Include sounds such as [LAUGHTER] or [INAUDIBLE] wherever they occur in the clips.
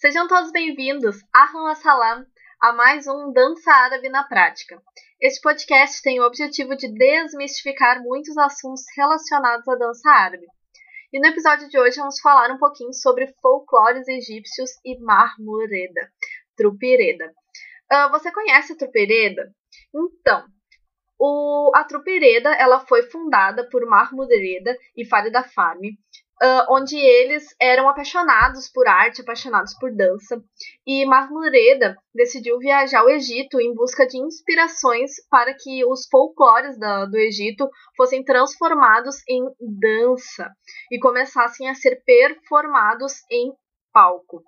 Sejam todos bem-vindos, Ahlan Salam, a mais um Dança Árabe na Prática. Este podcast tem o objetivo de desmistificar muitos assuntos relacionados à dança árabe. E no episódio de hoje vamos falar um pouquinho sobre folclores egípcios e marmureda, trupireda. Uh, você conhece a trupireda? Então, o, a trupireda ela foi fundada por Mahmudreda e Farida Farmi, uh, onde eles eram apaixonados por arte, apaixonados por dança. E Mahmudreda decidiu viajar ao Egito em busca de inspirações para que os folclores da, do Egito fossem transformados em dança e começassem a ser performados em palco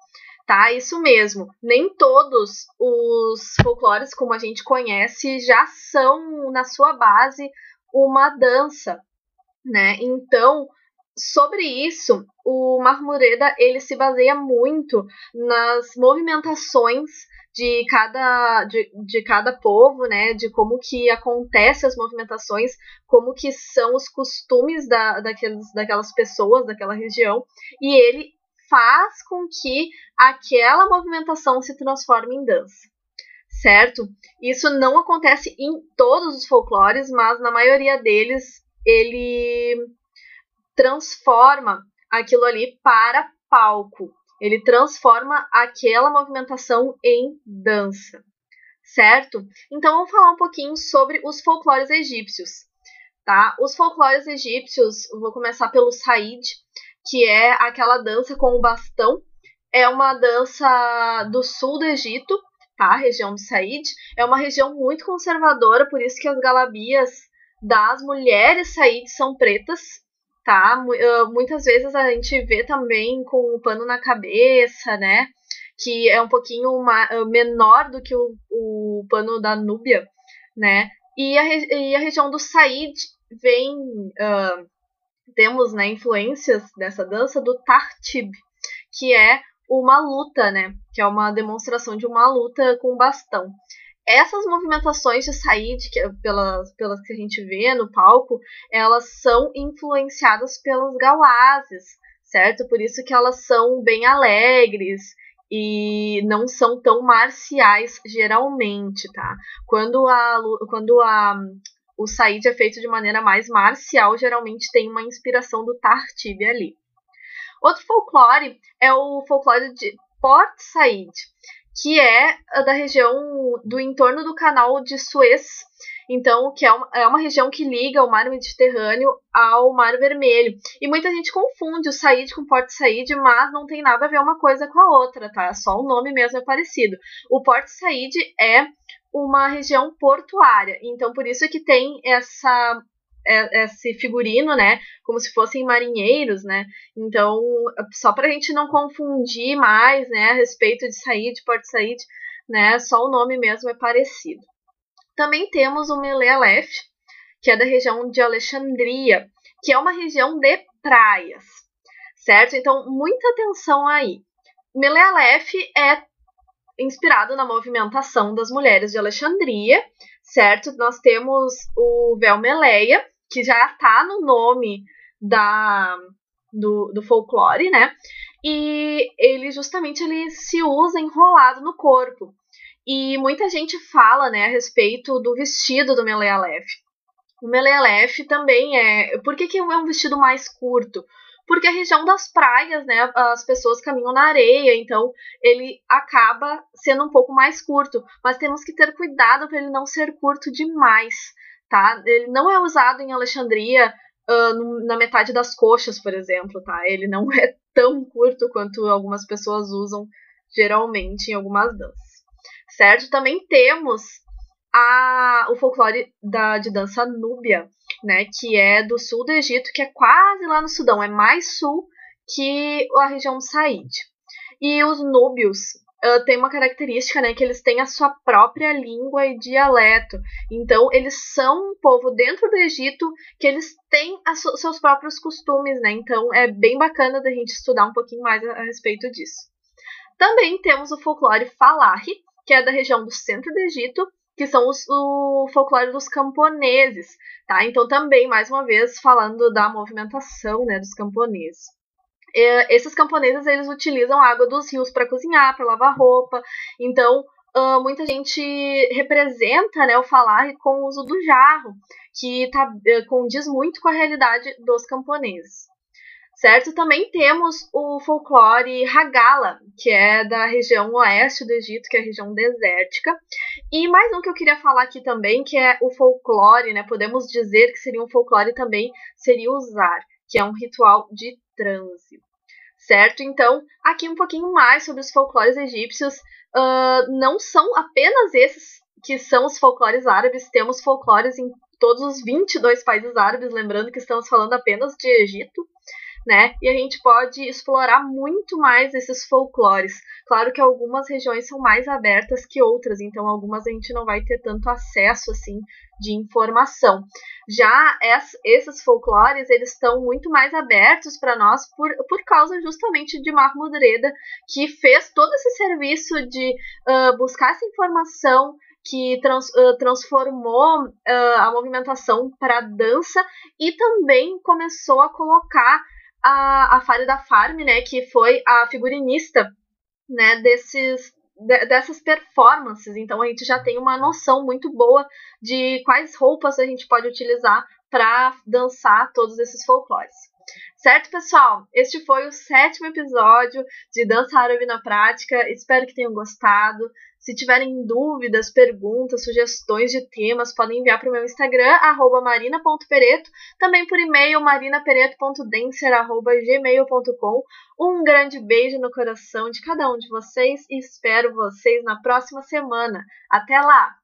tá? Isso mesmo. Nem todos os folclores, como a gente conhece, já são na sua base uma dança, né? Então, sobre isso, o Marmureda ele se baseia muito nas movimentações de cada, de, de cada povo, né? De como que acontecem as movimentações, como que são os costumes da, daqueles, daquelas pessoas, daquela região, e ele faz com que aquela movimentação se transforme em dança. Certo? Isso não acontece em todos os folclores, mas na maioria deles ele transforma aquilo ali para palco. Ele transforma aquela movimentação em dança. Certo? Então vamos falar um pouquinho sobre os folclores egípcios. Tá? Os folclores egípcios, vou começar pelo Said, que é aquela dança com o bastão. É uma dança do sul do Egito, tá? A região do Said. É uma região muito conservadora, por isso que as galabias das mulheres Said são pretas, tá? Muitas vezes a gente vê também com o pano na cabeça, né? Que é um pouquinho uma, menor do que o, o pano da Núbia, né? E a, e a região do Said vem uh, temos né, influências dessa dança do Tartib, que é uma luta, né? Que é uma demonstração de uma luta com bastão. Essas movimentações de Said, que, é pelas, pelas que a gente vê no palco, elas são influenciadas pelos gauazes, certo? Por isso que elas são bem alegres e não são tão marciais geralmente, tá? Quando a, quando a o Said é feito de maneira mais marcial, geralmente tem uma inspiração do Tartib ali. Outro folclore é o folclore de Port Said, que é da região do entorno do canal de Suez, então que é uma, é uma região que liga o mar Mediterrâneo ao Mar Vermelho. E muita gente confunde o Said com Port Said, mas não tem nada a ver uma coisa com a outra, tá? Só o nome mesmo é parecido. O Port Said é uma região portuária. Então, por isso que tem essa é, esse figurino, né, como se fossem marinheiros, né? Então, só para a gente não confundir mais, né, a respeito de Said, Porto Said, né, só o nome mesmo é parecido. Também temos o Melelef, que é da região de Alexandria, que é uma região de praias, certo? Então, muita atenção aí. Melelef é inspirado na movimentação das mulheres de Alexandria, certo? Nós temos o véu Meleia, que já está no nome da, do, do folclore, né? E ele justamente ele se usa enrolado no corpo. E muita gente fala, né, a respeito do vestido do Melealef. O Melealef também é. Por que, que é um vestido mais curto? Porque a região das praias, né, as pessoas caminham na areia, então ele acaba sendo um pouco mais curto, mas temos que ter cuidado para ele não ser curto demais, tá? Ele não é usado em Alexandria uh, na metade das coxas, por exemplo, tá? Ele não [LAUGHS] é tão curto quanto algumas pessoas usam geralmente em algumas danças. Certo? Também temos a, o folclore da, de dança núbia, né, que é do sul do Egito, que é quase lá no Sudão, é mais sul que a região do Said. E os núbios uh, têm uma característica, né, que eles têm a sua própria língua e dialeto. Então, eles são um povo dentro do Egito que eles têm seus próprios costumes, né? Então, é bem bacana da gente estudar um pouquinho mais a, a respeito disso. Também temos o folclore Falahi, que é da região do centro do Egito, que são os, o folclore dos camponeses, tá? Então também, mais uma vez, falando da movimentação, né, dos camponeses. esses camponeses eles utilizam água dos rios para cozinhar, para lavar roupa. Então, uh, muita gente representa né, o falar com o uso do jarro, que tá, uh, condiz muito com a realidade dos camponeses. Certo? Também temos o folclore Hagala, que é da região oeste do Egito, que é a região desértica. E mais um que eu queria falar aqui também, que é o folclore, né? Podemos dizer que seria um folclore também, seria o Zar, que é um ritual de transe. Certo? Então, aqui um pouquinho mais sobre os folclores egípcios. Uh, não são apenas esses que são os folclores árabes, temos folclores em todos os 22 países árabes, lembrando que estamos falando apenas de Egito né? E a gente pode explorar muito mais esses folclores. Claro que algumas regiões são mais abertas que outras, então algumas a gente não vai ter tanto acesso assim de informação. Já esses folclores, eles estão muito mais abertos para nós por, por causa justamente de Mahmoud Reda, que fez todo esse serviço de uh, buscar essa informação, que trans, uh, transformou uh, a movimentação para dança e também começou a colocar a, a Farida Farm, né, que foi a figurinista, né, desses de, dessas performances. Então a gente já tem uma noção muito boa de quais roupas a gente pode utilizar para dançar todos esses folclores. Certo, pessoal? Este foi o sétimo episódio de Dança Árabe na Prática. Espero que tenham gostado. Se tiverem dúvidas, perguntas, sugestões de temas, podem enviar para o meu Instagram, marina.pereto, também por e-mail, marinapereto.denser.gmail.com. Um grande beijo no coração de cada um de vocês e espero vocês na próxima semana. Até lá!